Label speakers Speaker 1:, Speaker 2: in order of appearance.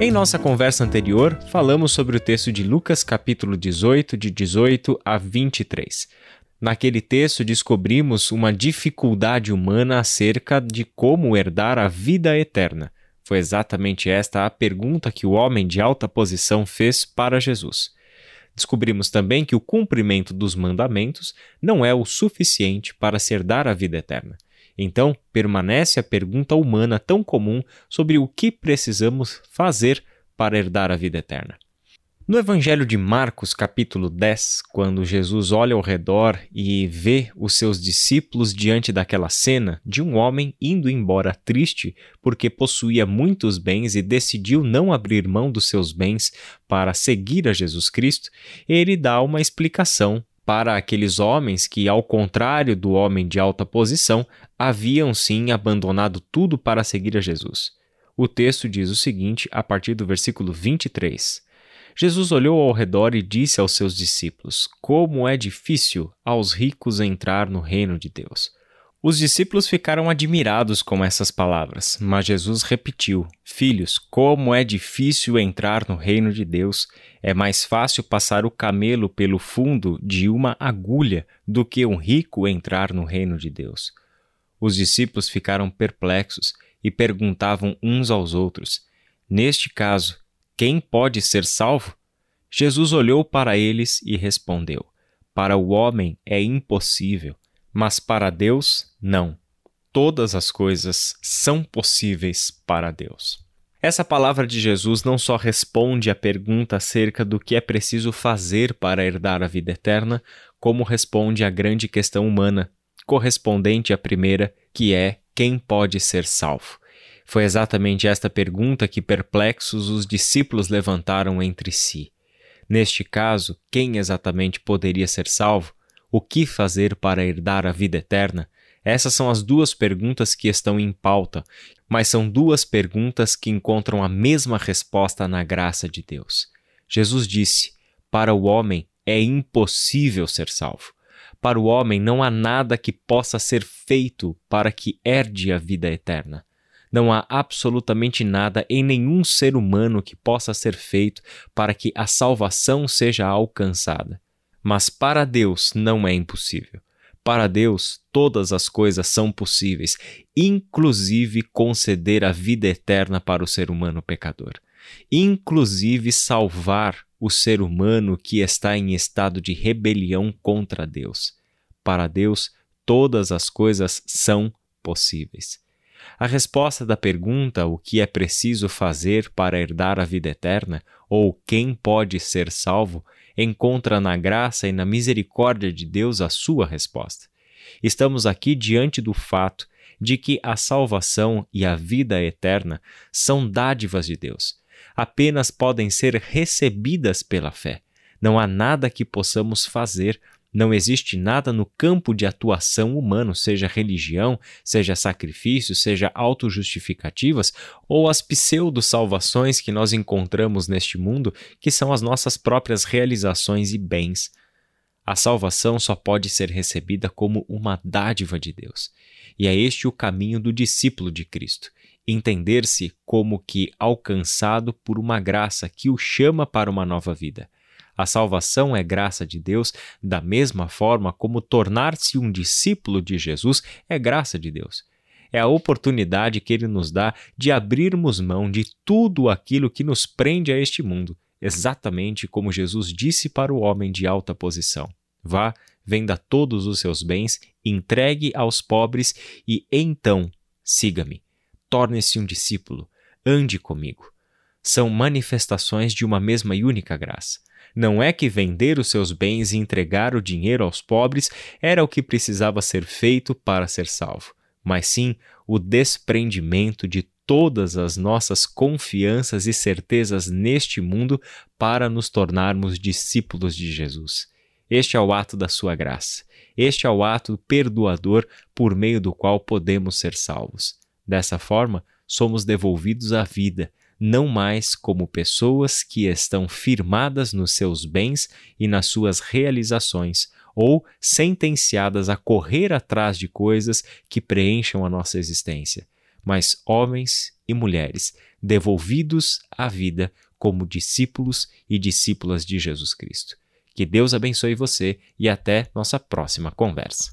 Speaker 1: Em nossa conversa anterior, falamos sobre o texto de Lucas, capítulo 18, de 18 a 23. Naquele texto, descobrimos uma dificuldade humana acerca de como herdar a vida eterna. Foi exatamente esta a pergunta que o homem de alta posição fez para Jesus. Descobrimos também que o cumprimento dos mandamentos não é o suficiente para se herdar a vida eterna. Então, permanece a pergunta humana tão comum sobre o que precisamos fazer para herdar a vida eterna. No Evangelho de Marcos, capítulo 10, quando Jesus olha ao redor e vê os seus discípulos diante daquela cena de um homem indo embora triste porque possuía muitos bens e decidiu não abrir mão dos seus bens para seguir a Jesus Cristo, ele dá uma explicação para aqueles homens que, ao contrário do homem de alta posição, haviam sim abandonado tudo para seguir a Jesus. O texto diz o seguinte, a partir do versículo 23. Jesus olhou ao redor e disse aos seus discípulos: Como é difícil aos ricos entrar no reino de Deus. Os discípulos ficaram admirados com essas palavras, mas Jesus repetiu: Filhos, como é difícil entrar no reino de Deus! É mais fácil passar o camelo pelo fundo de uma agulha do que um rico entrar no reino de Deus. Os discípulos ficaram perplexos e perguntavam uns aos outros: Neste caso, quem pode ser salvo? Jesus olhou para eles e respondeu: Para o homem é impossível mas para Deus, não. Todas as coisas são possíveis para Deus. Essa palavra de Jesus não só responde à pergunta acerca do que é preciso fazer para herdar a vida eterna, como responde à grande questão humana, correspondente à primeira, que é quem pode ser salvo. Foi exatamente esta pergunta que perplexos os discípulos levantaram entre si. Neste caso, quem exatamente poderia ser salvo? O que fazer para herdar a vida eterna? Essas são as duas perguntas que estão em pauta, mas são duas perguntas que encontram a mesma resposta na graça de Deus. Jesus disse: Para o homem é impossível ser salvo. Para o homem não há nada que possa ser feito para que herde a vida eterna. Não há absolutamente nada em nenhum ser humano que possa ser feito para que a salvação seja alcançada. Mas para Deus não é impossível. Para Deus, todas as coisas são possíveis, inclusive conceder a vida eterna para o ser humano pecador, inclusive salvar o ser humano que está em estado de rebelião contra Deus. Para Deus, todas as coisas são possíveis. A resposta da pergunta o que é preciso fazer para herdar a vida eterna ou quem pode ser salvo encontra na graça e na misericórdia de Deus a sua resposta. Estamos aqui diante do fato de que a salvação e a vida eterna são dádivas de Deus. Apenas podem ser recebidas pela fé. Não há nada que possamos fazer não existe nada no campo de atuação humano, seja religião, seja sacrifício, seja autojustificativas ou as pseudo-salvações que nós encontramos neste mundo, que são as nossas próprias realizações e bens. A salvação só pode ser recebida como uma dádiva de Deus. E é este o caminho do discípulo de Cristo entender-se como que alcançado por uma graça que o chama para uma nova vida. A salvação é graça de Deus, da mesma forma como tornar-se um discípulo de Jesus é graça de Deus. É a oportunidade que ele nos dá de abrirmos mão de tudo aquilo que nos prende a este mundo, exatamente como Jesus disse para o homem de alta posição: Vá, venda todos os seus bens, entregue aos pobres e então siga-me. Torne-se um discípulo, ande comigo. São manifestações de uma mesma e única graça. Não é que vender os seus bens e entregar o dinheiro aos pobres era o que precisava ser feito para ser salvo, mas sim o desprendimento de todas as nossas confianças e certezas neste mundo para nos tornarmos discípulos de Jesus. Este é o ato da sua graça. Este é o ato perdoador por meio do qual podemos ser salvos. Dessa forma, somos devolvidos à vida, não mais como pessoas que estão firmadas nos seus bens e nas suas realizações, ou sentenciadas a correr atrás de coisas que preencham a nossa existência, mas homens e mulheres devolvidos à vida como discípulos e discípulas de Jesus Cristo. Que Deus abençoe você e até nossa próxima conversa.